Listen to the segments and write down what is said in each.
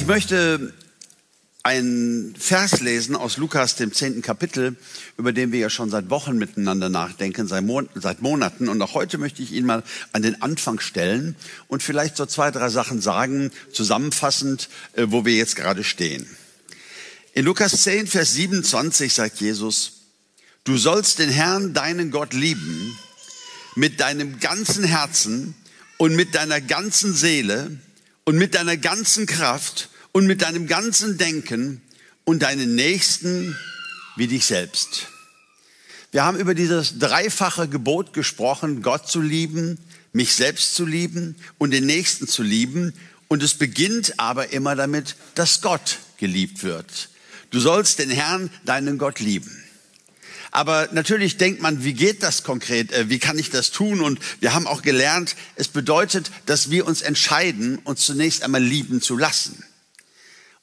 Ich möchte einen Vers lesen aus Lukas, dem zehnten Kapitel, über den wir ja schon seit Wochen miteinander nachdenken, seit, Monaten. Und auch heute möchte ich ihn mal an den Anfang stellen und vielleicht so zwei, drei Sachen sagen, zusammenfassend, äh, wo wir jetzt gerade stehen. In Lukas 10, Vers 27 sagt Jesus, du sollst den Herrn, deinen Gott lieben, mit deinem ganzen Herzen und mit deiner ganzen Seele und mit deiner ganzen Kraft und mit deinem ganzen Denken und deinen Nächsten wie dich selbst. Wir haben über dieses dreifache Gebot gesprochen, Gott zu lieben, mich selbst zu lieben und den Nächsten zu lieben. Und es beginnt aber immer damit, dass Gott geliebt wird. Du sollst den Herrn, deinen Gott lieben. Aber natürlich denkt man, wie geht das konkret? Äh, wie kann ich das tun? Und wir haben auch gelernt, es bedeutet, dass wir uns entscheiden, uns zunächst einmal lieben zu lassen.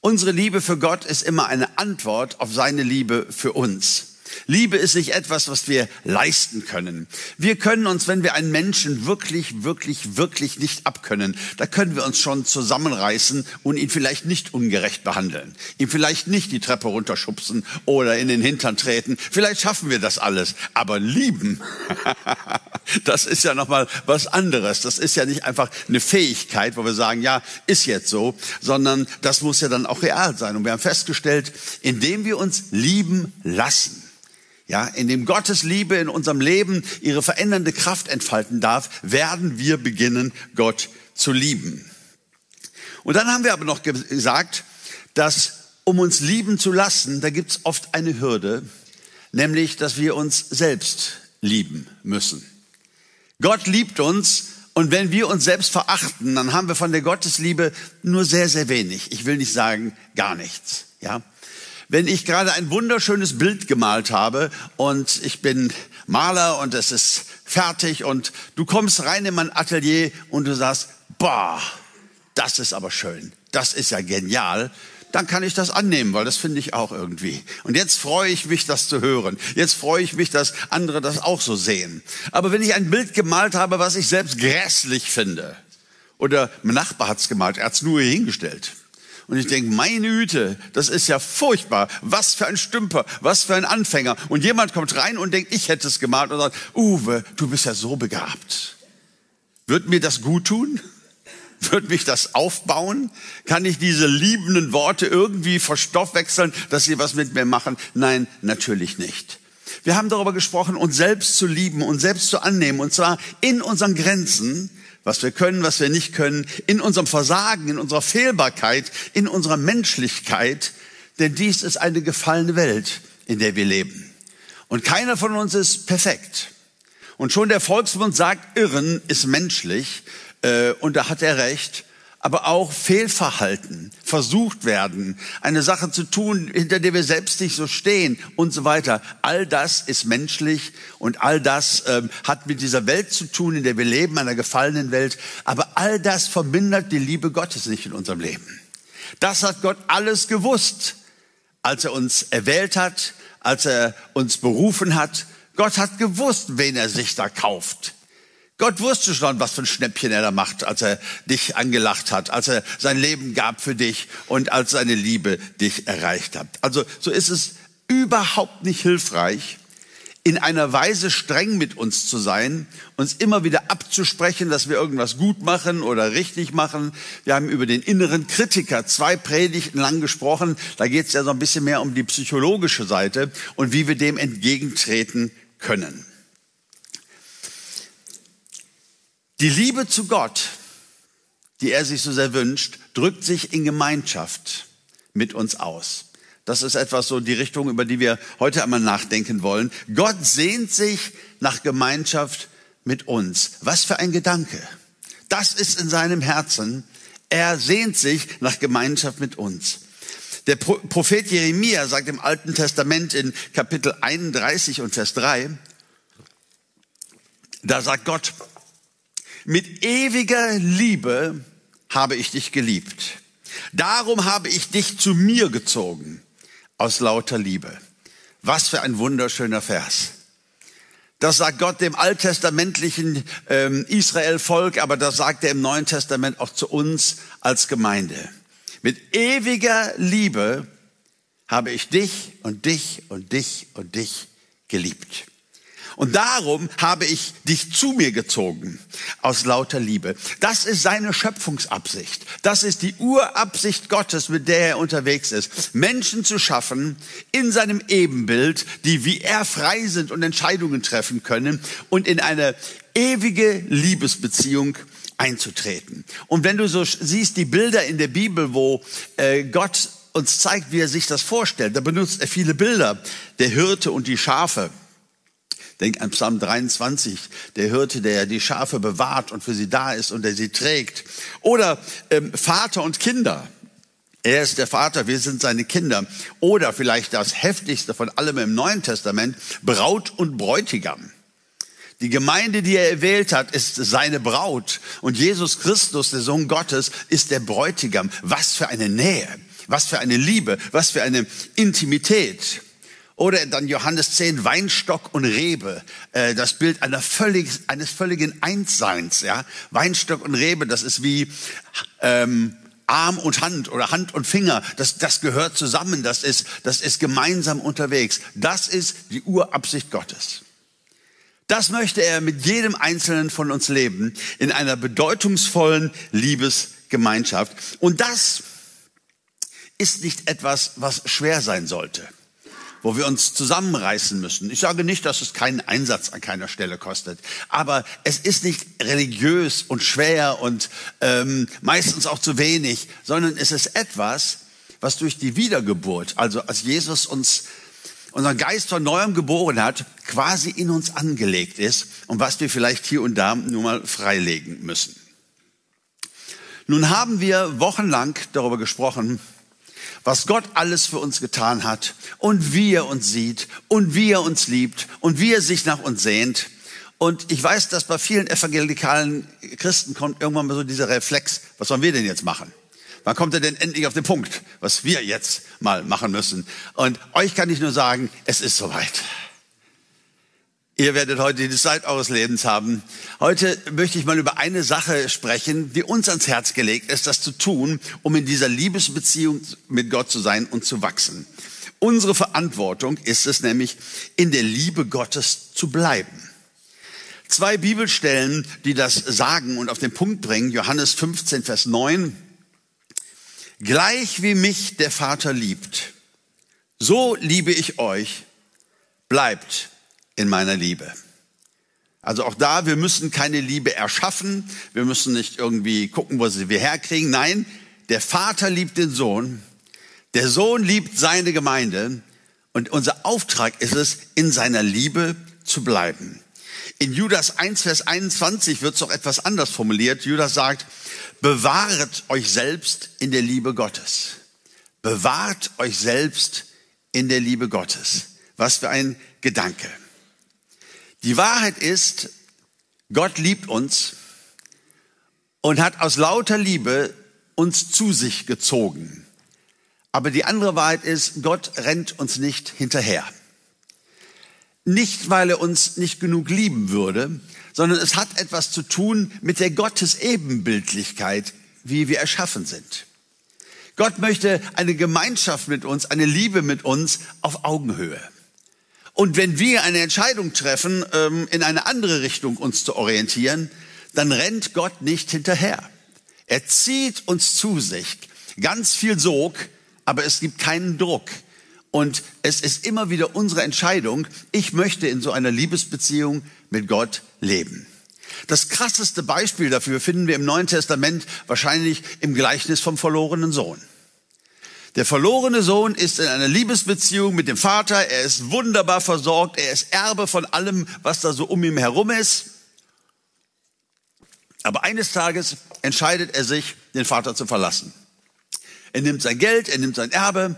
Unsere Liebe für Gott ist immer eine Antwort auf seine Liebe für uns. Liebe ist nicht etwas, was wir leisten können. Wir können uns, wenn wir einen Menschen wirklich, wirklich, wirklich nicht abkönnen, da können wir uns schon zusammenreißen und ihn vielleicht nicht ungerecht behandeln. Ihm vielleicht nicht die Treppe runterschubsen oder in den Hintern treten. Vielleicht schaffen wir das alles. Aber lieben, das ist ja nochmal was anderes. Das ist ja nicht einfach eine Fähigkeit, wo wir sagen, ja, ist jetzt so, sondern das muss ja dann auch real sein. Und wir haben festgestellt, indem wir uns lieben lassen, ja, in dem Gottes Liebe in unserem Leben ihre verändernde Kraft entfalten darf, werden wir beginnen, Gott zu lieben. Und dann haben wir aber noch gesagt, dass um uns lieben zu lassen, da gibt's oft eine Hürde, nämlich, dass wir uns selbst lieben müssen. Gott liebt uns und wenn wir uns selbst verachten, dann haben wir von der Gottesliebe nur sehr, sehr wenig. Ich will nicht sagen gar nichts. Ja, wenn ich gerade ein wunderschönes Bild gemalt habe und ich bin Maler und es ist fertig und du kommst rein in mein Atelier und du sagst, boah, das ist aber schön, das ist ja genial, dann kann ich das annehmen, weil das finde ich auch irgendwie. Und jetzt freue ich mich, das zu hören. Jetzt freue ich mich, dass andere das auch so sehen. Aber wenn ich ein Bild gemalt habe, was ich selbst grässlich finde, oder mein Nachbar hat's gemalt, er hat's nur hier hingestellt. Und ich denke, meine Güte, das ist ja furchtbar. Was für ein Stümper, was für ein Anfänger. Und jemand kommt rein und denkt, ich hätte es gemalt und sagt, Uwe, du bist ja so begabt. Wird mir das gut tun? Wird mich das aufbauen? Kann ich diese liebenden Worte irgendwie verstoffwechseln, dass sie was mit mir machen? Nein, natürlich nicht. Wir haben darüber gesprochen, uns selbst zu lieben, uns selbst zu annehmen, und zwar in unseren Grenzen, was wir können, was wir nicht können, in unserem Versagen, in unserer Fehlbarkeit, in unserer Menschlichkeit, denn dies ist eine gefallene Welt, in der wir leben. Und keiner von uns ist perfekt. Und schon der Volksmund sagt, Irren ist menschlich, äh, und da hat er recht aber auch Fehlverhalten, versucht werden, eine Sache zu tun, hinter der wir selbst nicht so stehen und so weiter. All das ist menschlich und all das ähm, hat mit dieser Welt zu tun, in der wir leben, einer gefallenen Welt. Aber all das vermindert die Liebe Gottes nicht in unserem Leben. Das hat Gott alles gewusst, als er uns erwählt hat, als er uns berufen hat. Gott hat gewusst, wen er sich da kauft. Gott wusste schon, was für ein Schnäppchen er da macht, als er dich angelacht hat, als er sein Leben gab für dich und als seine Liebe dich erreicht hat. Also so ist es überhaupt nicht hilfreich, in einer Weise streng mit uns zu sein, uns immer wieder abzusprechen, dass wir irgendwas gut machen oder richtig machen. Wir haben über den inneren Kritiker zwei Predigten lang gesprochen. Da geht es ja so ein bisschen mehr um die psychologische Seite und wie wir dem entgegentreten können. Die Liebe zu Gott, die er sich so sehr wünscht, drückt sich in Gemeinschaft mit uns aus. Das ist etwas so die Richtung, über die wir heute einmal nachdenken wollen. Gott sehnt sich nach Gemeinschaft mit uns. Was für ein Gedanke. Das ist in seinem Herzen. Er sehnt sich nach Gemeinschaft mit uns. Der Prophet Jeremia sagt im Alten Testament in Kapitel 31 und Vers 3, da sagt Gott, mit ewiger Liebe habe ich dich geliebt. Darum habe ich dich zu mir gezogen aus lauter Liebe. Was für ein wunderschöner Vers. Das sagt Gott dem alttestamentlichen ähm, Israel-Volk, aber das sagt er im Neuen Testament auch zu uns als Gemeinde. Mit ewiger Liebe habe ich dich und dich und dich und dich geliebt. Und darum habe ich dich zu mir gezogen aus lauter Liebe. Das ist seine Schöpfungsabsicht. Das ist die Urabsicht Gottes, mit der er unterwegs ist. Menschen zu schaffen in seinem Ebenbild, die wie er frei sind und Entscheidungen treffen können und in eine ewige Liebesbeziehung einzutreten. Und wenn du so siehst, die Bilder in der Bibel, wo äh, Gott uns zeigt, wie er sich das vorstellt, da benutzt er viele Bilder. Der Hirte und die Schafe. Denk an Psalm 23, der Hirte, der die Schafe bewahrt und für sie da ist und der sie trägt. Oder ähm, Vater und Kinder. Er ist der Vater, wir sind seine Kinder. Oder vielleicht das heftigste von allem im Neuen Testament, Braut und Bräutigam. Die Gemeinde, die er erwählt hat, ist seine Braut. Und Jesus Christus, der Sohn Gottes, ist der Bräutigam. Was für eine Nähe, was für eine Liebe, was für eine Intimität. Oder dann Johannes 10, Weinstock und Rebe, äh, das Bild einer völlig, eines völligen Einsseins. Ja? Weinstock und Rebe, das ist wie ähm, Arm und Hand oder Hand und Finger. Das, das gehört zusammen, das ist, das ist gemeinsam unterwegs. Das ist die Urabsicht Gottes. Das möchte er mit jedem Einzelnen von uns leben, in einer bedeutungsvollen Liebesgemeinschaft. Und das ist nicht etwas, was schwer sein sollte wo wir uns zusammenreißen müssen. Ich sage nicht, dass es keinen Einsatz an keiner Stelle kostet, aber es ist nicht religiös und schwer und ähm, meistens auch zu wenig, sondern es ist etwas, was durch die Wiedergeburt, also als Jesus uns unseren Geist von neuem geboren hat, quasi in uns angelegt ist und was wir vielleicht hier und da nur mal freilegen müssen. Nun haben wir wochenlang darüber gesprochen, was Gott alles für uns getan hat und wie er uns sieht und wie er uns liebt und wie er sich nach uns sehnt. Und ich weiß, dass bei vielen evangelikalen Christen kommt irgendwann mal so dieser Reflex, was sollen wir denn jetzt machen? Wann kommt er denn endlich auf den Punkt, was wir jetzt mal machen müssen? Und euch kann ich nur sagen, es ist soweit. Ihr werdet heute die Zeit eures Lebens haben. Heute möchte ich mal über eine Sache sprechen, die uns ans Herz gelegt ist, das zu tun, um in dieser Liebesbeziehung mit Gott zu sein und zu wachsen. Unsere Verantwortung ist es nämlich, in der Liebe Gottes zu bleiben. Zwei Bibelstellen, die das sagen und auf den Punkt bringen, Johannes 15, Vers 9. Gleich wie mich der Vater liebt, so liebe ich euch, bleibt in meiner Liebe. Also auch da, wir müssen keine Liebe erschaffen, wir müssen nicht irgendwie gucken, wo sie wir herkriegen. Nein, der Vater liebt den Sohn, der Sohn liebt seine Gemeinde und unser Auftrag ist es, in seiner Liebe zu bleiben. In Judas 1, Vers 21 wird es doch etwas anders formuliert. Judas sagt, bewahret euch selbst in der Liebe Gottes. Bewahrt euch selbst in der Liebe Gottes. Was für ein Gedanke. Die Wahrheit ist, Gott liebt uns und hat aus lauter Liebe uns zu sich gezogen. Aber die andere Wahrheit ist, Gott rennt uns nicht hinterher. Nicht, weil er uns nicht genug lieben würde, sondern es hat etwas zu tun mit der Gottesebenbildlichkeit, wie wir erschaffen sind. Gott möchte eine Gemeinschaft mit uns, eine Liebe mit uns auf Augenhöhe. Und wenn wir eine Entscheidung treffen, ähm, in eine andere Richtung uns zu orientieren, dann rennt Gott nicht hinterher. Er zieht uns zu sich. Ganz viel Sog, aber es gibt keinen Druck. Und es ist immer wieder unsere Entscheidung, ich möchte in so einer Liebesbeziehung mit Gott leben. Das krasseste Beispiel dafür finden wir im Neuen Testament wahrscheinlich im Gleichnis vom verlorenen Sohn. Der verlorene Sohn ist in einer Liebesbeziehung mit dem Vater. Er ist wunderbar versorgt. Er ist Erbe von allem, was da so um ihn herum ist. Aber eines Tages entscheidet er sich, den Vater zu verlassen. Er nimmt sein Geld, er nimmt sein Erbe,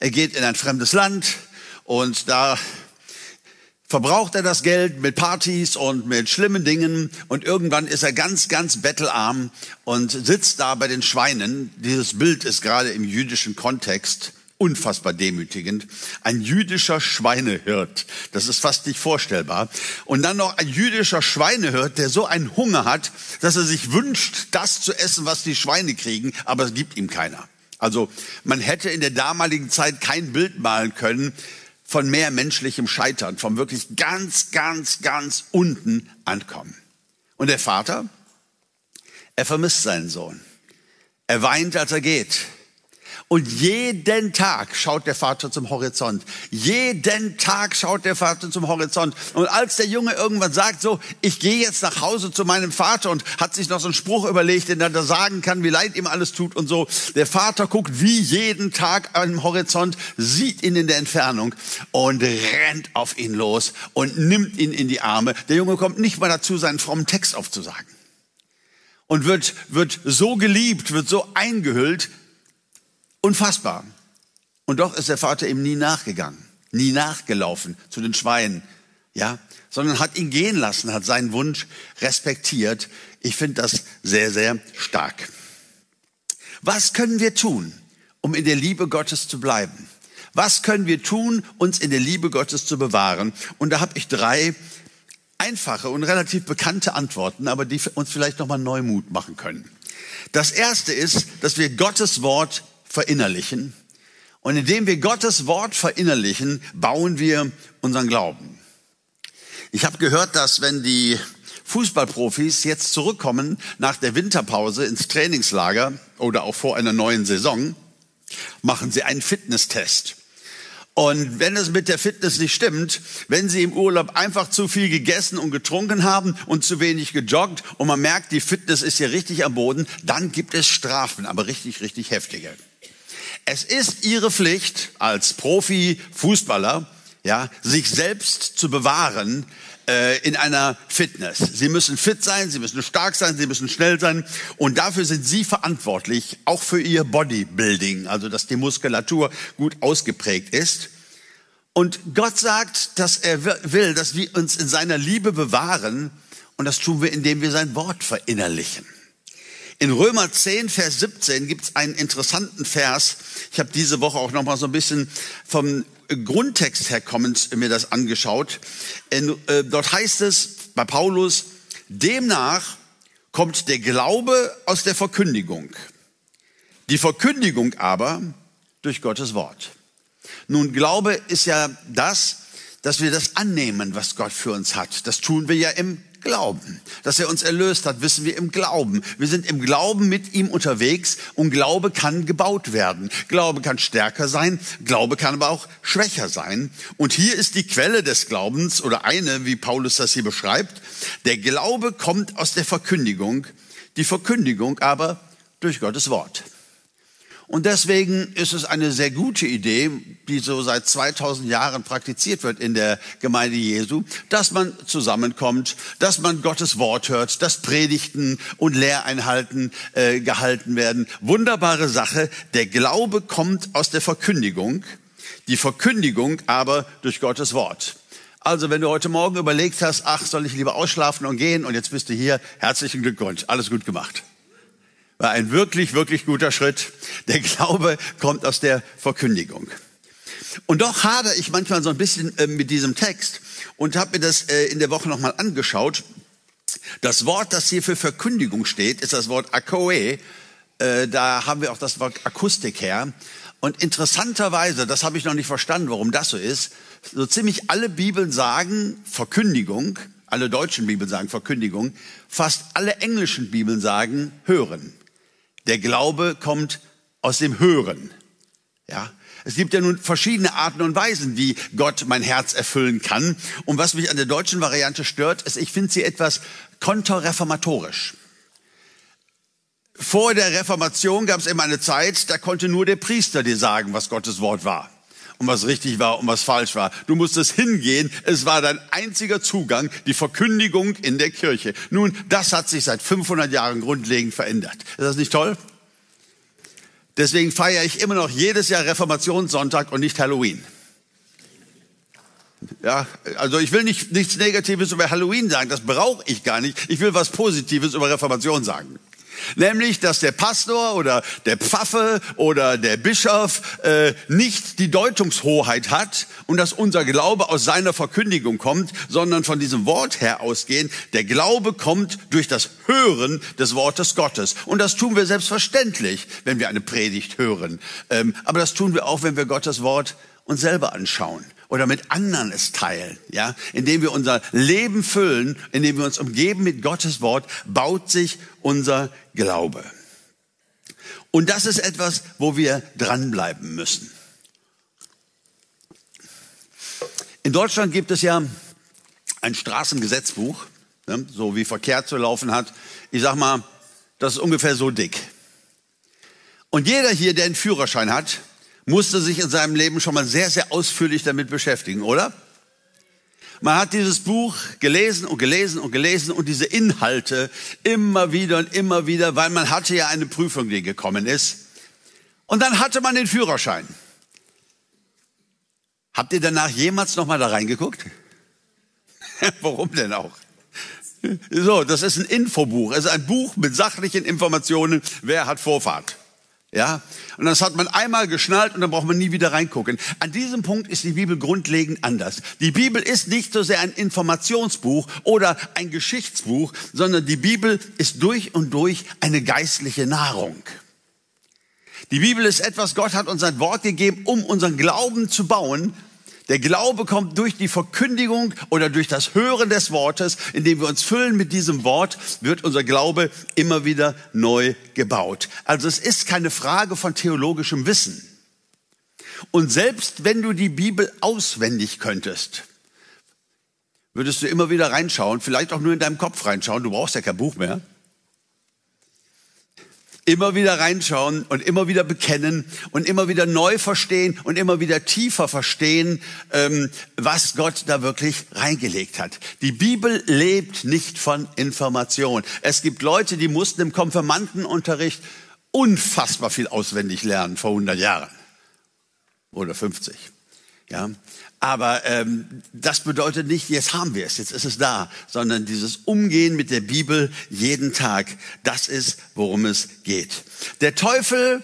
er geht in ein fremdes Land und da verbraucht er das Geld mit Partys und mit schlimmen Dingen und irgendwann ist er ganz, ganz bettelarm und sitzt da bei den Schweinen. Dieses Bild ist gerade im jüdischen Kontext unfassbar demütigend. Ein jüdischer Schweinehirt, das ist fast nicht vorstellbar. Und dann noch ein jüdischer Schweinehirt, der so einen Hunger hat, dass er sich wünscht, das zu essen, was die Schweine kriegen, aber es gibt ihm keiner. Also man hätte in der damaligen Zeit kein Bild malen können von mehr menschlichem Scheitern, vom wirklich ganz, ganz, ganz unten ankommen. Und der Vater, er vermisst seinen Sohn. Er weint, als er geht. Und jeden Tag schaut der Vater zum Horizont. Jeden Tag schaut der Vater zum Horizont. Und als der Junge irgendwann sagt, so, ich gehe jetzt nach Hause zu meinem Vater und hat sich noch so einen Spruch überlegt, den er da sagen kann, wie leid ihm alles tut und so. Der Vater guckt wie jeden Tag am Horizont, sieht ihn in der Entfernung und rennt auf ihn los und nimmt ihn in die Arme. Der Junge kommt nicht mal dazu, seinen frommen Text aufzusagen. Und wird, wird so geliebt, wird so eingehüllt, Unfassbar. Und doch ist der Vater ihm nie nachgegangen, nie nachgelaufen zu den Schweinen, ja, sondern hat ihn gehen lassen, hat seinen Wunsch respektiert. Ich finde das sehr, sehr stark. Was können wir tun, um in der Liebe Gottes zu bleiben? Was können wir tun, uns in der Liebe Gottes zu bewahren? Und da habe ich drei einfache und relativ bekannte Antworten, aber die uns vielleicht nochmal Neumut machen können. Das erste ist, dass wir Gottes Wort verinnerlichen. Und indem wir Gottes Wort verinnerlichen, bauen wir unseren Glauben. Ich habe gehört, dass wenn die Fußballprofis jetzt zurückkommen nach der Winterpause ins Trainingslager oder auch vor einer neuen Saison, machen sie einen Fitnesstest. Und wenn es mit der Fitness nicht stimmt, wenn Sie im Urlaub einfach zu viel gegessen und getrunken haben und zu wenig gejoggt und man merkt, die Fitness ist hier richtig am Boden, dann gibt es Strafen, aber richtig, richtig heftige. Es ist ihre Pflicht als Profi-Fußballer, ja, sich selbst zu bewahren äh, in einer Fitness. Sie müssen fit sein, sie müssen stark sein, sie müssen schnell sein und dafür sind sie verantwortlich, auch für ihr Bodybuilding, also dass die Muskulatur gut ausgeprägt ist. Und Gott sagt, dass er will, dass wir uns in seiner Liebe bewahren und das tun wir, indem wir sein Wort verinnerlichen. In Römer 10, Vers 17 gibt es einen interessanten Vers. Ich habe diese Woche auch noch mal so ein bisschen vom Grundtext her kommend mir das angeschaut. In, äh, dort heißt es bei Paulus, demnach kommt der Glaube aus der Verkündigung. Die Verkündigung aber durch Gottes Wort. Nun, Glaube ist ja das, dass wir das annehmen, was Gott für uns hat. Das tun wir ja im Glauben. Dass er uns erlöst hat, wissen wir im Glauben. Wir sind im Glauben mit ihm unterwegs und Glaube kann gebaut werden. Glaube kann stärker sein, Glaube kann aber auch schwächer sein. Und hier ist die Quelle des Glaubens oder eine, wie Paulus das hier beschreibt. Der Glaube kommt aus der Verkündigung, die Verkündigung aber durch Gottes Wort. Und deswegen ist es eine sehr gute Idee, die so seit 2000 Jahren praktiziert wird in der Gemeinde Jesu, dass man zusammenkommt, dass man Gottes Wort hört, dass Predigten und Lehreinhalten äh, gehalten werden. Wunderbare Sache. Der Glaube kommt aus der Verkündigung, die Verkündigung aber durch Gottes Wort. Also wenn du heute Morgen überlegt hast, ach, soll ich lieber ausschlafen und gehen und jetzt bist du hier, herzlichen Glückwunsch, alles gut gemacht. War ein wirklich, wirklich guter Schritt. Der Glaube kommt aus der Verkündigung. Und doch hadere ich manchmal so ein bisschen äh, mit diesem Text und habe mir das äh, in der Woche nochmal angeschaut. Das Wort, das hier für Verkündigung steht, ist das Wort Akoe. Äh, da haben wir auch das Wort Akustik her. Und interessanterweise, das habe ich noch nicht verstanden, warum das so ist, so ziemlich alle Bibeln sagen Verkündigung, alle deutschen Bibeln sagen Verkündigung, fast alle englischen Bibeln sagen hören. Der Glaube kommt aus dem Hören. Ja, es gibt ja nun verschiedene Arten und Weisen, wie Gott mein Herz erfüllen kann. Und was mich an der deutschen Variante stört, ist, ich finde sie etwas konterreformatorisch. Vor der Reformation gab es immer eine Zeit, da konnte nur der Priester dir sagen, was Gottes Wort war und was richtig war und was falsch war. Du musstest hingehen. Es war dein einziger Zugang, die Verkündigung in der Kirche. Nun, das hat sich seit 500 Jahren grundlegend verändert. Ist das nicht toll? Deswegen feiere ich immer noch jedes Jahr Reformationssonntag und nicht Halloween. Ja, also ich will nicht, nichts Negatives über Halloween sagen, das brauche ich gar nicht. Ich will was Positives über Reformation sagen. Nämlich, dass der Pastor oder der Pfaffe oder der Bischof äh, nicht die Deutungshoheit hat und dass unser Glaube aus seiner Verkündigung kommt, sondern von diesem Wort her ausgehen. Der Glaube kommt durch das Hören des Wortes Gottes. Und das tun wir selbstverständlich, wenn wir eine Predigt hören. Ähm, aber das tun wir auch, wenn wir Gottes Wort uns selber anschauen oder mit anderen es teilen, ja, indem wir unser Leben füllen, indem wir uns umgeben mit Gottes Wort, baut sich unser Glaube. Und das ist etwas, wo wir dranbleiben müssen. In Deutschland gibt es ja ein Straßengesetzbuch, ne, so wie Verkehr zu laufen hat. Ich sag mal, das ist ungefähr so dick. Und jeder hier, der einen Führerschein hat, musste sich in seinem Leben schon mal sehr, sehr ausführlich damit beschäftigen, oder? Man hat dieses Buch gelesen und gelesen und gelesen und diese Inhalte immer wieder und immer wieder, weil man hatte ja eine Prüfung, die gekommen ist. Und dann hatte man den Führerschein. Habt ihr danach jemals noch mal da reingeguckt? Warum denn auch? So, das ist ein Infobuch. Es ist ein Buch mit sachlichen Informationen. Wer hat Vorfahrt? Ja, und das hat man einmal geschnallt und dann braucht man nie wieder reingucken. An diesem Punkt ist die Bibel grundlegend anders. Die Bibel ist nicht so sehr ein Informationsbuch oder ein Geschichtsbuch, sondern die Bibel ist durch und durch eine geistliche Nahrung. Die Bibel ist etwas, Gott hat uns ein Wort gegeben, um unseren Glauben zu bauen, der Glaube kommt durch die Verkündigung oder durch das Hören des Wortes, indem wir uns füllen mit diesem Wort, wird unser Glaube immer wieder neu gebaut. Also es ist keine Frage von theologischem Wissen. Und selbst wenn du die Bibel auswendig könntest, würdest du immer wieder reinschauen, vielleicht auch nur in deinem Kopf reinschauen, du brauchst ja kein Buch mehr immer wieder reinschauen und immer wieder bekennen und immer wieder neu verstehen und immer wieder tiefer verstehen, ähm, was Gott da wirklich reingelegt hat. Die Bibel lebt nicht von Information. Es gibt Leute, die mussten im Konfirmandenunterricht unfassbar viel auswendig lernen vor 100 Jahren oder 50. Ja, aber ähm, das bedeutet nicht, jetzt haben wir es, jetzt ist es da, sondern dieses Umgehen mit der Bibel jeden Tag, das ist, worum es geht. Der Teufel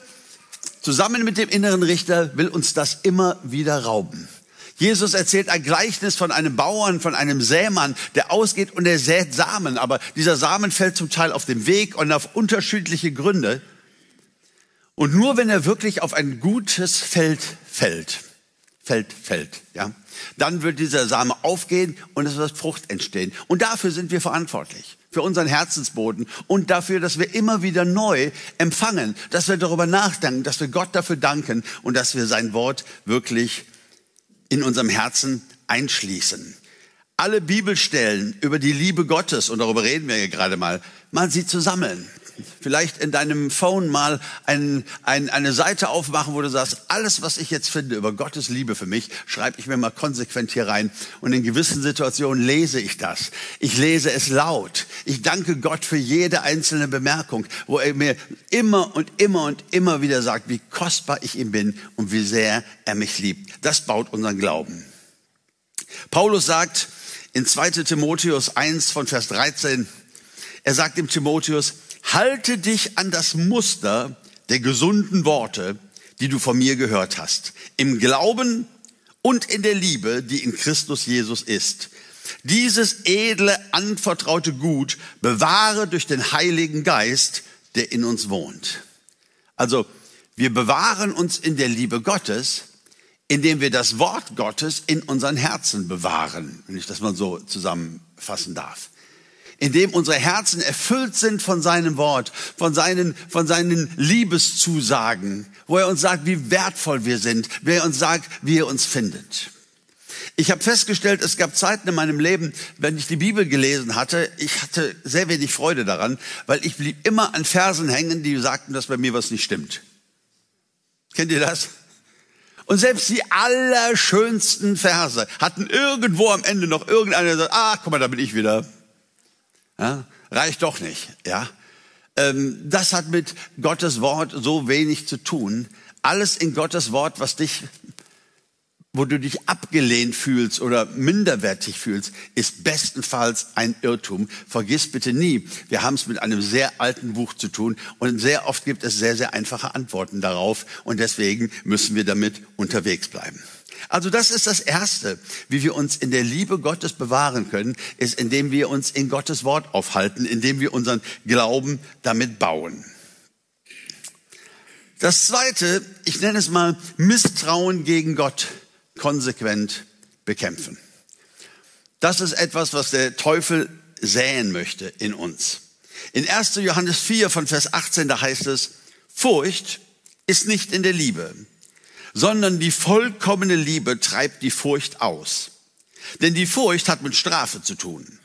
zusammen mit dem inneren Richter will uns das immer wieder rauben. Jesus erzählt ein Gleichnis von einem Bauern, von einem Sämann, der ausgeht und er sät Samen, aber dieser Samen fällt zum Teil auf dem Weg und auf unterschiedliche Gründe. Und nur wenn er wirklich auf ein gutes Feld fällt, fällt, fällt, ja, dann wird dieser Same aufgehen und es wird Frucht entstehen. Und dafür sind wir verantwortlich. Für unseren Herzensboden und dafür, dass wir immer wieder neu empfangen, dass wir darüber nachdenken, dass wir Gott dafür danken und dass wir sein Wort wirklich in unserem Herzen einschließen. Alle Bibelstellen über die Liebe Gottes, und darüber reden wir ja gerade mal, mal sie zu sammeln vielleicht in deinem Phone mal ein, ein, eine Seite aufmachen, wo du sagst, alles, was ich jetzt finde über Gottes Liebe für mich, schreibe ich mir mal konsequent hier rein. Und in gewissen Situationen lese ich das. Ich lese es laut. Ich danke Gott für jede einzelne Bemerkung, wo er mir immer und immer und immer wieder sagt, wie kostbar ich ihm bin und wie sehr er mich liebt. Das baut unseren Glauben. Paulus sagt in 2 Timotheus 1 von Vers 13, er sagt dem Timotheus, halte dich an das Muster der gesunden Worte, die du von mir gehört hast, im Glauben und in der Liebe, die in Christus Jesus ist. Dieses edle, anvertraute Gut bewahre durch den Heiligen Geist, der in uns wohnt. Also, wir bewahren uns in der Liebe Gottes, indem wir das Wort Gottes in unseren Herzen bewahren, wenn ich das mal so zusammenfassen darf in dem unsere Herzen erfüllt sind von seinem Wort, von seinen, von seinen Liebeszusagen, wo er uns sagt, wie wertvoll wir sind, wer er uns sagt, wie er uns findet. Ich habe festgestellt, es gab Zeiten in meinem Leben, wenn ich die Bibel gelesen hatte, ich hatte sehr wenig Freude daran, weil ich blieb immer an Versen hängen, die sagten, dass bei mir was nicht stimmt. Kennt ihr das? Und selbst die allerschönsten Verse hatten irgendwo am Ende noch irgendeiner, der sagt, ah, guck mal, da bin ich wieder. Ja, reicht doch nicht. Ja, ähm, das hat mit Gottes Wort so wenig zu tun. Alles in Gottes Wort, was dich wo du dich abgelehnt fühlst oder minderwertig fühlst, ist bestenfalls ein Irrtum. Vergiss bitte nie, wir haben es mit einem sehr alten Buch zu tun und sehr oft gibt es sehr, sehr einfache Antworten darauf und deswegen müssen wir damit unterwegs bleiben. Also das ist das Erste, wie wir uns in der Liebe Gottes bewahren können, ist, indem wir uns in Gottes Wort aufhalten, indem wir unseren Glauben damit bauen. Das Zweite, ich nenne es mal Misstrauen gegen Gott konsequent bekämpfen. Das ist etwas, was der Teufel säen möchte in uns. In 1. Johannes 4 von Vers 18, da heißt es, Furcht ist nicht in der Liebe, sondern die vollkommene Liebe treibt die Furcht aus. Denn die Furcht hat mit Strafe zu tun.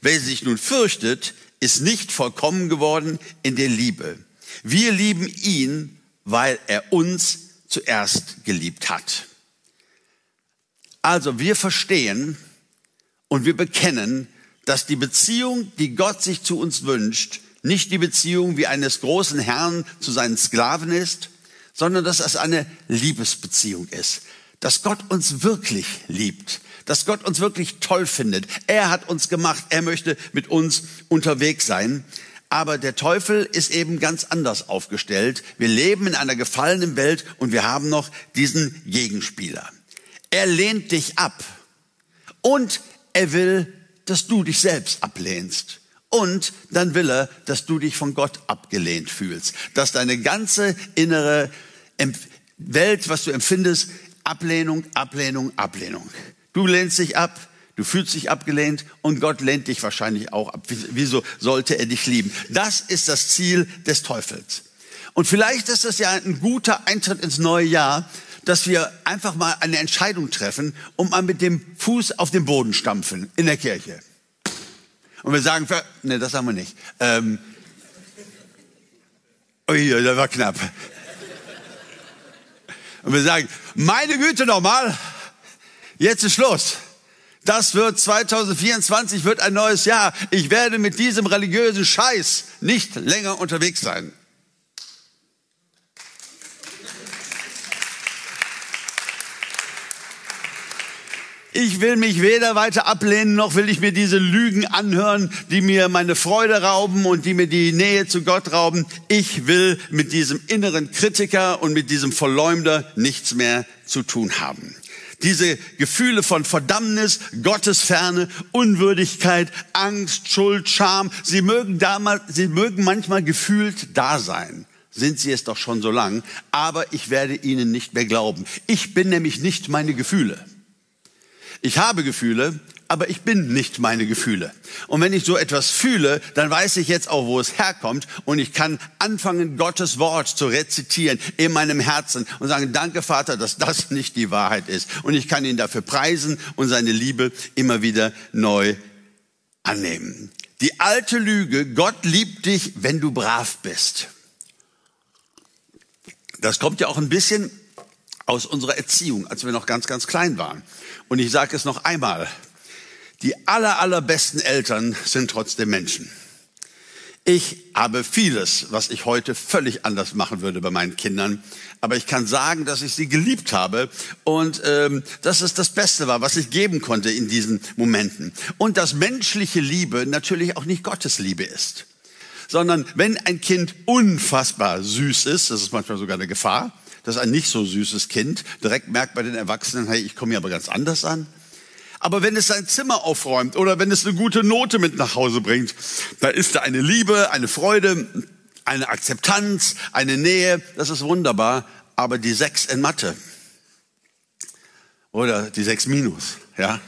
Wer sich nun fürchtet, ist nicht vollkommen geworden in der Liebe. Wir lieben ihn, weil er uns zuerst geliebt hat. Also wir verstehen und wir bekennen, dass die Beziehung, die Gott sich zu uns wünscht, nicht die Beziehung wie eines großen Herrn zu seinen Sklaven ist, sondern dass es eine Liebesbeziehung ist. Dass Gott uns wirklich liebt, dass Gott uns wirklich toll findet. Er hat uns gemacht, er möchte mit uns unterwegs sein. Aber der Teufel ist eben ganz anders aufgestellt. Wir leben in einer gefallenen Welt und wir haben noch diesen Gegenspieler. Er lehnt dich ab. Und er will, dass du dich selbst ablehnst. Und dann will er, dass du dich von Gott abgelehnt fühlst. Dass deine ganze innere Welt, was du empfindest, Ablehnung, Ablehnung, Ablehnung. Du lehnst dich ab, du fühlst dich abgelehnt und Gott lehnt dich wahrscheinlich auch ab. Wieso sollte er dich lieben? Das ist das Ziel des Teufels. Und vielleicht ist es ja ein guter Eintritt ins neue Jahr, dass wir einfach mal eine Entscheidung treffen und mal mit dem Fuß auf den Boden stampfen in der Kirche. Und wir sagen, ne, das haben wir nicht. Ähm, ui, das war knapp. Und wir sagen, meine Güte nochmal, jetzt ist Schluss. Das wird 2024 wird ein neues Jahr. Ich werde mit diesem religiösen Scheiß nicht länger unterwegs sein. Ich will mich weder weiter ablehnen, noch will ich mir diese Lügen anhören, die mir meine Freude rauben und die mir die Nähe zu Gott rauben. Ich will mit diesem inneren Kritiker und mit diesem Verleumder nichts mehr zu tun haben. Diese Gefühle von Verdammnis, Gottesferne, Unwürdigkeit, Angst, Schuld, Scham, sie mögen, damals, sie mögen manchmal gefühlt da sein sind sie es doch schon so lang, aber ich werde ihnen nicht mehr glauben. Ich bin nämlich nicht meine Gefühle. Ich habe Gefühle, aber ich bin nicht meine Gefühle. Und wenn ich so etwas fühle, dann weiß ich jetzt auch, wo es herkommt und ich kann anfangen, Gottes Wort zu rezitieren in meinem Herzen und sagen, danke Vater, dass das nicht die Wahrheit ist. Und ich kann ihn dafür preisen und seine Liebe immer wieder neu annehmen. Die alte Lüge, Gott liebt dich, wenn du brav bist. Das kommt ja auch ein bisschen aus unserer Erziehung, als wir noch ganz, ganz klein waren. Und ich sage es noch einmal, die aller, allerbesten Eltern sind trotzdem Menschen. Ich habe vieles, was ich heute völlig anders machen würde bei meinen Kindern. Aber ich kann sagen, dass ich sie geliebt habe und ähm, dass es das Beste war, was ich geben konnte in diesen Momenten. Und dass menschliche Liebe natürlich auch nicht Gottes Liebe ist. Sondern wenn ein Kind unfassbar süß ist, das ist manchmal sogar eine Gefahr, dass ein nicht so süßes Kind direkt merkt bei den Erwachsenen, hey, ich komme hier aber ganz anders an. Aber wenn es sein Zimmer aufräumt oder wenn es eine gute Note mit nach Hause bringt, da ist da eine Liebe, eine Freude, eine Akzeptanz, eine Nähe, das ist wunderbar. Aber die sechs in Mathe oder die sechs minus, ja,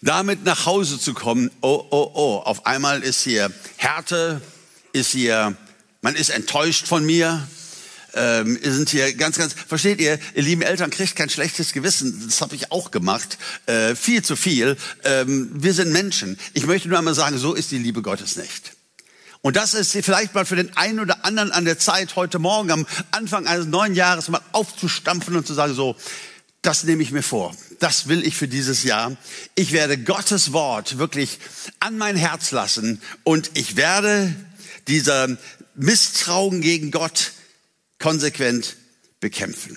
damit nach Hause zu kommen, oh, oh, oh, auf einmal ist hier Härte, ist hier man ist enttäuscht von mir. Ähm, sind hier ganz, ganz, versteht ihr, ihr lieben Eltern, kriegt kein schlechtes Gewissen. Das habe ich auch gemacht. Äh, viel zu viel. Ähm, wir sind Menschen. Ich möchte nur einmal sagen, so ist die Liebe Gottes nicht. Und das ist vielleicht mal für den einen oder anderen an der Zeit, heute Morgen am Anfang eines neuen Jahres mal aufzustampfen und zu sagen, so, das nehme ich mir vor. Das will ich für dieses Jahr. Ich werde Gottes Wort wirklich an mein Herz lassen und ich werde dieser Misstrauen gegen Gott konsequent bekämpfen.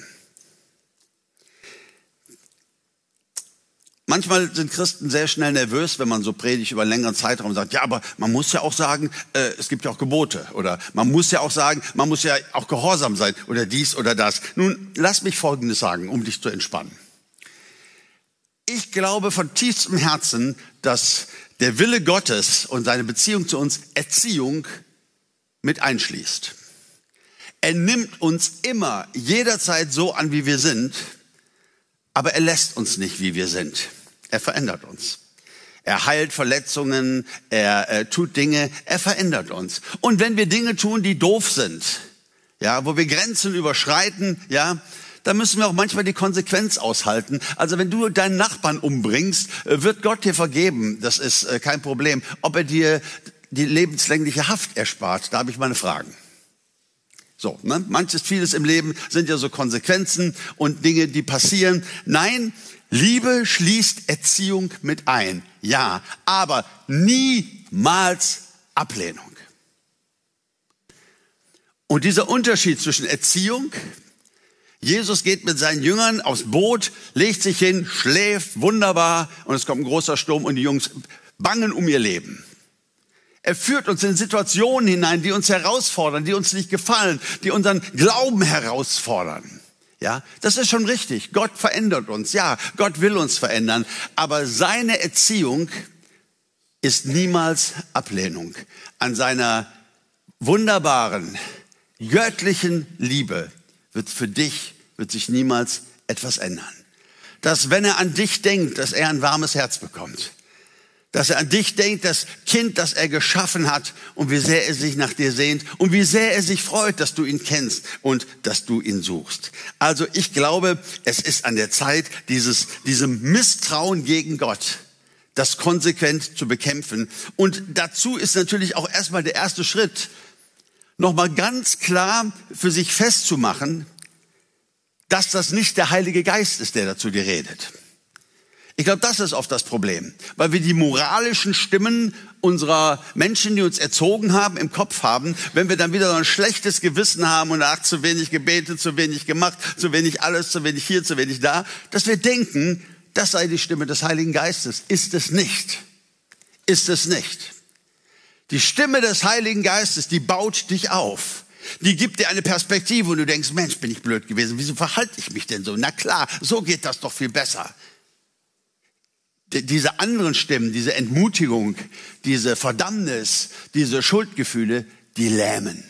Manchmal sind Christen sehr schnell nervös, wenn man so predigt über einen längeren Zeitraum und sagt, ja, aber man muss ja auch sagen, äh, es gibt ja auch Gebote oder man muss ja auch sagen, man muss ja auch gehorsam sein oder dies oder das. Nun, lass mich Folgendes sagen, um dich zu entspannen. Ich glaube von tiefstem Herzen, dass der Wille Gottes und seine Beziehung zu uns Erziehung mit einschließt. Er nimmt uns immer, jederzeit so an, wie wir sind, aber er lässt uns nicht, wie wir sind. Er verändert uns. Er heilt Verletzungen, er, er tut Dinge, er verändert uns. Und wenn wir Dinge tun, die doof sind, ja, wo wir Grenzen überschreiten, ja, da müssen wir auch manchmal die Konsequenz aushalten. Also wenn du deinen Nachbarn umbringst, äh, wird Gott dir vergeben. Das ist äh, kein Problem. Ob er dir die lebenslängliche Haft erspart, da habe ich meine Fragen. So, ne? manches, vieles im Leben sind ja so Konsequenzen und Dinge, die passieren. Nein, Liebe schließt Erziehung mit ein. Ja, aber niemals Ablehnung. Und dieser Unterschied zwischen Erziehung Jesus geht mit seinen Jüngern aufs Boot, legt sich hin, schläft, wunderbar, und es kommt ein großer Sturm und die Jungs bangen um ihr Leben. Er führt uns in Situationen hinein, die uns herausfordern, die uns nicht gefallen, die unseren Glauben herausfordern. Ja, das ist schon richtig. Gott verändert uns. Ja, Gott will uns verändern. Aber seine Erziehung ist niemals Ablehnung an seiner wunderbaren, göttlichen Liebe wird für dich, wird sich niemals etwas ändern. Dass wenn er an dich denkt, dass er ein warmes Herz bekommt. Dass er an dich denkt, das Kind, das er geschaffen hat und wie sehr er sich nach dir sehnt und wie sehr er sich freut, dass du ihn kennst und dass du ihn suchst. Also ich glaube, es ist an der Zeit, dieses, diesem Misstrauen gegen Gott, das konsequent zu bekämpfen. Und dazu ist natürlich auch erstmal der erste Schritt, nochmal ganz klar für sich festzumachen, dass das nicht der Heilige Geist ist, der dazu dir redet. Ich glaube, das ist oft das Problem, weil wir die moralischen Stimmen unserer Menschen, die uns erzogen haben, im Kopf haben. Wenn wir dann wieder so ein schlechtes Gewissen haben und ach, zu wenig gebetet, zu wenig gemacht, zu wenig alles, zu wenig hier, zu wenig da, dass wir denken, das sei die Stimme des Heiligen Geistes. Ist es nicht. Ist es nicht. Die Stimme des Heiligen Geistes, die baut dich auf. Die gibt dir eine Perspektive und du denkst, Mensch, bin ich blöd gewesen. Wieso verhalte ich mich denn so? Na klar, so geht das doch viel besser. Diese anderen Stimmen, diese Entmutigung, diese Verdammnis, diese Schuldgefühle, die lähmen.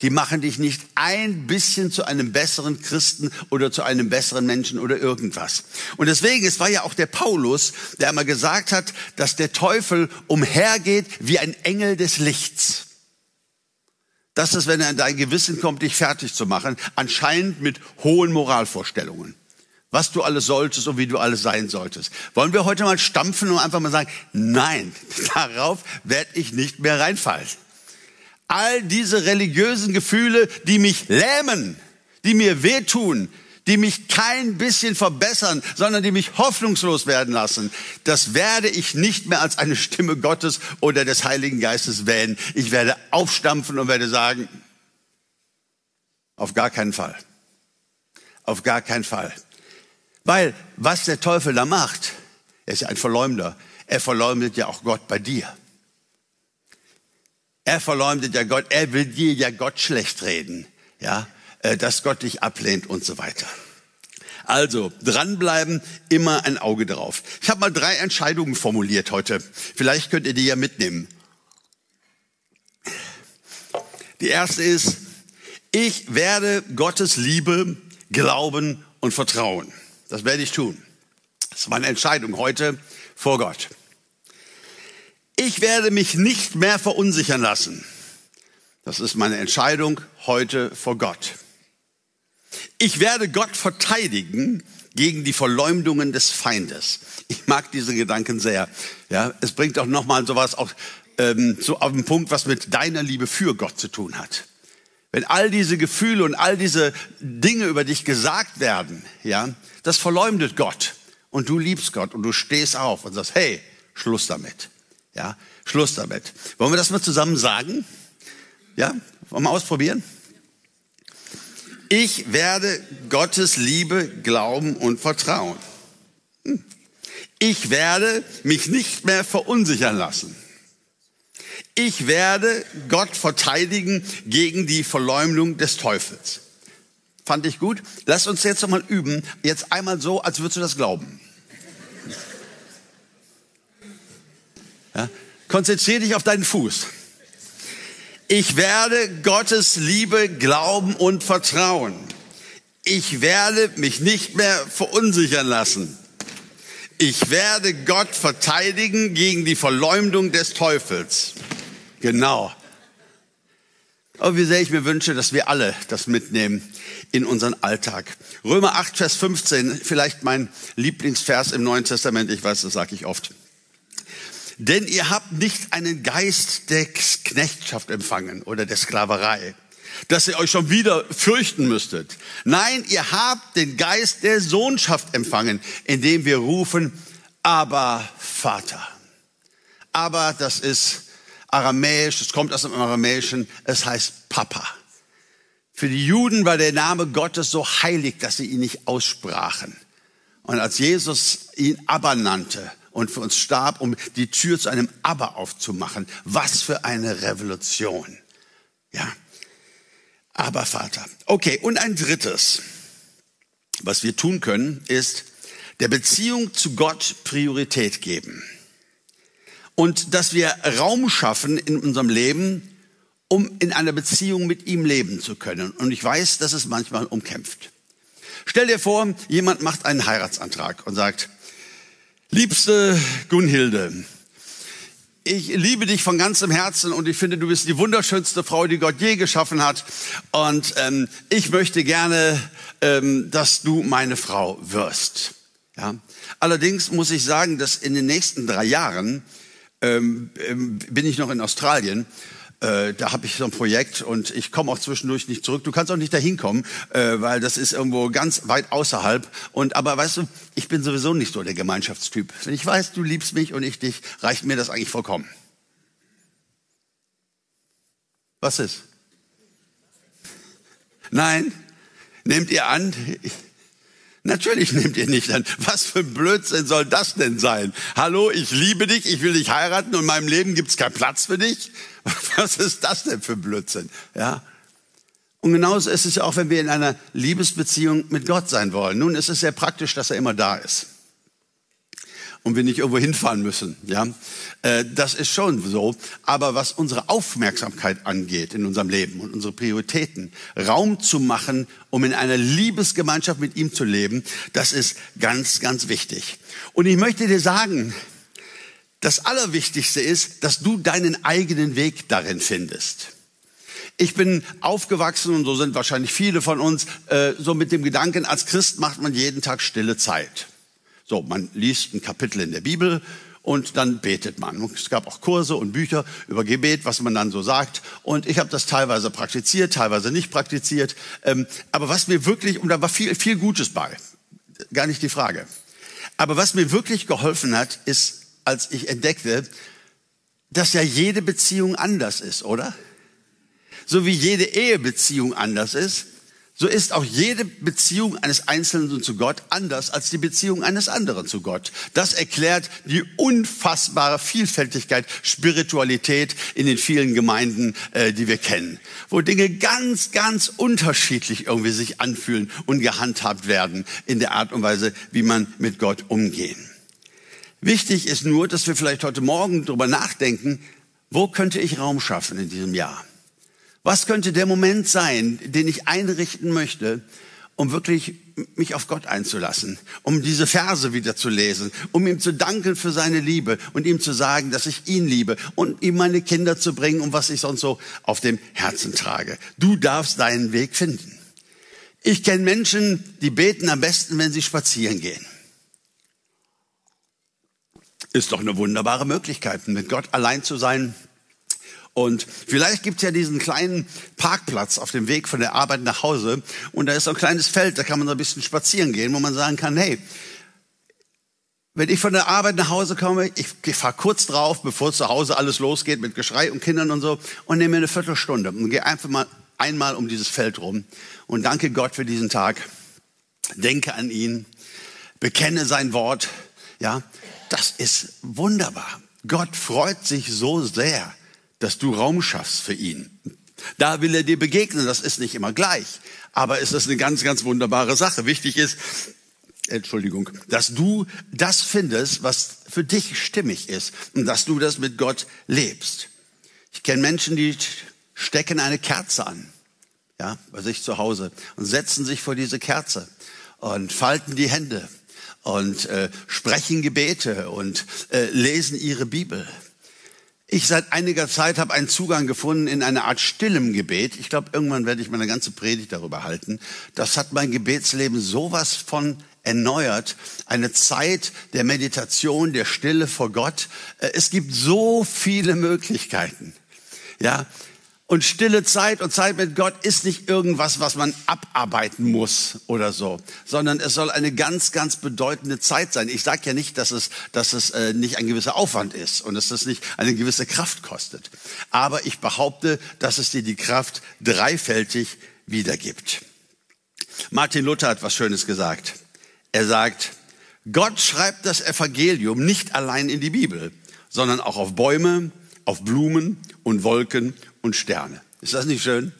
Die machen dich nicht ein bisschen zu einem besseren Christen oder zu einem besseren Menschen oder irgendwas. Und deswegen, es war ja auch der Paulus, der einmal gesagt hat, dass der Teufel umhergeht wie ein Engel des Lichts. Das ist, wenn er in dein Gewissen kommt, dich fertig zu machen, anscheinend mit hohen Moralvorstellungen. Was du alles solltest und wie du alles sein solltest. Wollen wir heute mal stampfen und einfach mal sagen, nein, darauf werde ich nicht mehr reinfallen all diese religiösen Gefühle, die mich lähmen, die mir wehtun, die mich kein bisschen verbessern, sondern die mich hoffnungslos werden lassen, das werde ich nicht mehr als eine Stimme Gottes oder des Heiligen Geistes wählen. Ich werde aufstampfen und werde sagen, auf gar keinen Fall. Auf gar keinen Fall. Weil was der Teufel da macht, er ist ja ein Verleumder. Er verleumdet ja auch Gott bei dir. Er verleumdet ja Gott, er will dir ja Gott schlecht reden, ja, äh, dass Gott dich ablehnt und so weiter. Also dranbleiben, immer ein Auge drauf. Ich habe mal drei Entscheidungen formuliert heute. Vielleicht könnt ihr die ja mitnehmen. Die erste ist, ich werde Gottes Liebe glauben und vertrauen. Das werde ich tun. Das ist meine Entscheidung heute vor Gott. Ich werde mich nicht mehr verunsichern lassen. Das ist meine Entscheidung heute vor Gott. Ich werde Gott verteidigen gegen die Verleumdungen des Feindes. Ich mag diese Gedanken sehr. Ja, es bringt auch nochmal sowas auch ähm, so auf den Punkt, was mit deiner Liebe für Gott zu tun hat. Wenn all diese Gefühle und all diese Dinge über dich gesagt werden, ja, das verleumdet Gott. Und du liebst Gott und du stehst auf und sagst, hey, Schluss damit. Ja, Schluss damit. Wollen wir das mal zusammen sagen? Ja, wollen wir ausprobieren? Ich werde Gottes Liebe glauben und vertrauen. Hm. Ich werde mich nicht mehr verunsichern lassen. Ich werde Gott verteidigen gegen die Verleumdung des Teufels. Fand ich gut. Lass uns jetzt nochmal üben. Jetzt einmal so, als würdest du das glauben. Ja? Konzentriere dich auf deinen Fuß. Ich werde Gottes Liebe glauben und vertrauen. Ich werde mich nicht mehr verunsichern lassen. Ich werde Gott verteidigen gegen die Verleumdung des Teufels. Genau. Aber wie sehr ich mir wünsche, dass wir alle das mitnehmen in unseren Alltag. Römer 8, Vers 15, vielleicht mein Lieblingsvers im Neuen Testament, ich weiß, das sage ich oft. Denn ihr habt nicht einen Geist der Knechtschaft empfangen oder der Sklaverei, dass ihr euch schon wieder fürchten müsstet. Nein, ihr habt den Geist der Sohnschaft empfangen, indem wir rufen, aber Vater. Aber das ist aramäisch, es kommt aus dem Aramäischen, es heißt Papa. Für die Juden war der Name Gottes so heilig, dass sie ihn nicht aussprachen. Und als Jesus ihn Abba nannte und für uns starb, um die Tür zu einem Abba aufzumachen, was für eine Revolution. Ja. Aber Vater. Okay, und ein drittes, was wir tun können, ist der Beziehung zu Gott Priorität geben und dass wir Raum schaffen in unserem Leben, um in einer Beziehung mit ihm leben zu können. Und ich weiß, dass es manchmal umkämpft. Stell dir vor, jemand macht einen Heiratsantrag und sagt, liebste Gunhilde, ich liebe dich von ganzem Herzen und ich finde, du bist die wunderschönste Frau, die Gott je geschaffen hat. Und ähm, ich möchte gerne, ähm, dass du meine Frau wirst. Ja? Allerdings muss ich sagen, dass in den nächsten drei Jahren ähm, ähm, bin ich noch in Australien. Äh, da habe ich so ein Projekt und ich komme auch zwischendurch nicht zurück. Du kannst auch nicht dahin kommen, äh, weil das ist irgendwo ganz weit außerhalb. Und aber weißt du, ich bin sowieso nicht so der Gemeinschaftstyp. Wenn ich weiß, du liebst mich und ich dich, reicht mir das eigentlich vollkommen. Was ist? Nein, nehmt ihr an? Ich, Natürlich nehmt ihr nicht an. Was für ein Blödsinn soll das denn sein? Hallo, ich liebe dich, ich will dich heiraten und in meinem Leben gibt es keinen Platz für dich? Was ist das denn für ein Blödsinn? Ja? Und genauso ist es ja auch, wenn wir in einer Liebesbeziehung mit Gott sein wollen. Nun ist es sehr praktisch, dass er immer da ist und wir nicht irgendwo hinfahren müssen. Ja, äh, das ist schon so. Aber was unsere Aufmerksamkeit angeht in unserem Leben und unsere Prioritäten, Raum zu machen, um in einer Liebesgemeinschaft mit ihm zu leben, das ist ganz, ganz wichtig. Und ich möchte dir sagen, das Allerwichtigste ist, dass du deinen eigenen Weg darin findest. Ich bin aufgewachsen und so sind wahrscheinlich viele von uns äh, so mit dem Gedanken, als Christ macht man jeden Tag stille Zeit. So, man liest ein Kapitel in der Bibel und dann betet man. Es gab auch Kurse und Bücher über Gebet, was man dann so sagt. Und ich habe das teilweise praktiziert, teilweise nicht praktiziert. Ähm, aber was mir wirklich, und da war viel, viel Gutes bei, gar nicht die Frage. Aber was mir wirklich geholfen hat, ist, als ich entdeckte, dass ja jede Beziehung anders ist, oder? So wie jede Ehebeziehung anders ist, so ist auch jede Beziehung eines Einzelnen zu Gott anders als die Beziehung eines anderen zu Gott. Das erklärt die unfassbare Vielfältigkeit, Spiritualität in den vielen Gemeinden, äh, die wir kennen, wo Dinge ganz, ganz unterschiedlich irgendwie sich anfühlen und gehandhabt werden in der Art und Weise, wie man mit Gott umgehen. Wichtig ist nur, dass wir vielleicht heute Morgen darüber nachdenken, wo könnte ich Raum schaffen in diesem Jahr? Was könnte der Moment sein, den ich einrichten möchte, um wirklich mich auf Gott einzulassen, um diese Verse wieder zu lesen, um ihm zu danken für seine Liebe und ihm zu sagen, dass ich ihn liebe und ihm meine Kinder zu bringen und was ich sonst so auf dem Herzen trage. Du darfst deinen Weg finden. Ich kenne Menschen, die beten am besten, wenn sie spazieren gehen. Ist doch eine wunderbare Möglichkeit, mit Gott allein zu sein und vielleicht gibt es ja diesen kleinen Parkplatz auf dem Weg von der Arbeit nach Hause und da ist so ein kleines Feld, da kann man so ein bisschen spazieren gehen, wo man sagen kann, hey, wenn ich von der Arbeit nach Hause komme, ich, fahre kurz drauf, bevor zu Hause alles losgeht mit Geschrei und Kindern und so und nehme mir eine Viertelstunde und gehe einfach mal einmal um dieses Feld rum und danke Gott für diesen Tag. Denke an ihn, bekenne sein Wort, ja, Das ist wunderbar. Gott freut sich so sehr, dass du Raum schaffst für ihn. Da will er dir begegnen. Das ist nicht immer gleich. Aber es ist eine ganz, ganz wunderbare Sache. Wichtig ist, Entschuldigung, dass du das findest, was für dich stimmig ist und dass du das mit Gott lebst. Ich kenne Menschen, die stecken eine Kerze an, ja, bei sich zu Hause und setzen sich vor diese Kerze und falten die Hände und äh, sprechen Gebete und äh, lesen ihre Bibel. Ich seit einiger Zeit habe einen Zugang gefunden in eine Art stillem Gebet. Ich glaube, irgendwann werde ich meine ganze Predigt darüber halten. Das hat mein Gebetsleben sowas von erneuert. Eine Zeit der Meditation, der Stille vor Gott. Äh, es gibt so viele Möglichkeiten. Ja, und stille Zeit und Zeit mit Gott ist nicht irgendwas, was man abarbeiten muss oder so, sondern es soll eine ganz, ganz bedeutende Zeit sein. Ich sage ja nicht, dass es, dass es äh, nicht ein gewisser Aufwand ist und dass es nicht eine gewisse Kraft kostet. Aber ich behaupte, dass es dir die Kraft dreifältig wiedergibt. Martin Luther hat was Schönes gesagt. Er sagt, Gott schreibt das Evangelium nicht allein in die Bibel, sondern auch auf Bäume, auf Blumen und Wolken und Sterne. Ist das nicht schön?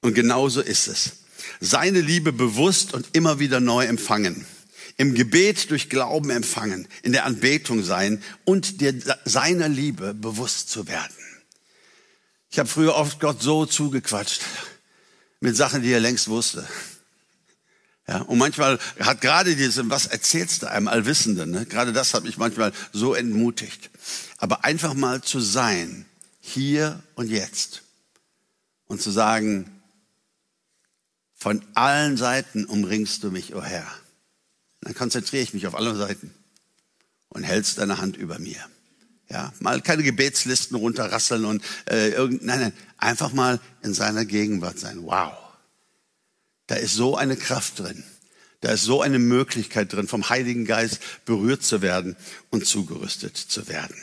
Und genauso ist es. Seine Liebe bewusst und immer wieder neu empfangen. Im Gebet durch Glauben empfangen, in der Anbetung sein und dir seiner Liebe bewusst zu werden. Ich habe früher oft Gott so zugequatscht mit Sachen, die er längst wusste. Ja, und manchmal hat gerade diese, was erzählst du einem Allwissenden, ne? gerade das hat mich manchmal so entmutigt. Aber einfach mal zu sein, hier und jetzt. Und zu sagen, von allen Seiten umringst du mich, o oh Herr. Dann konzentriere ich mich auf alle Seiten und hältst deine Hand über mir. Ja, mal keine Gebetslisten runterrasseln und äh, irgend, nein, nein, einfach mal in seiner Gegenwart sein. Wow. Da ist so eine Kraft drin. Da ist so eine Möglichkeit drin, vom Heiligen Geist berührt zu werden und zugerüstet zu werden.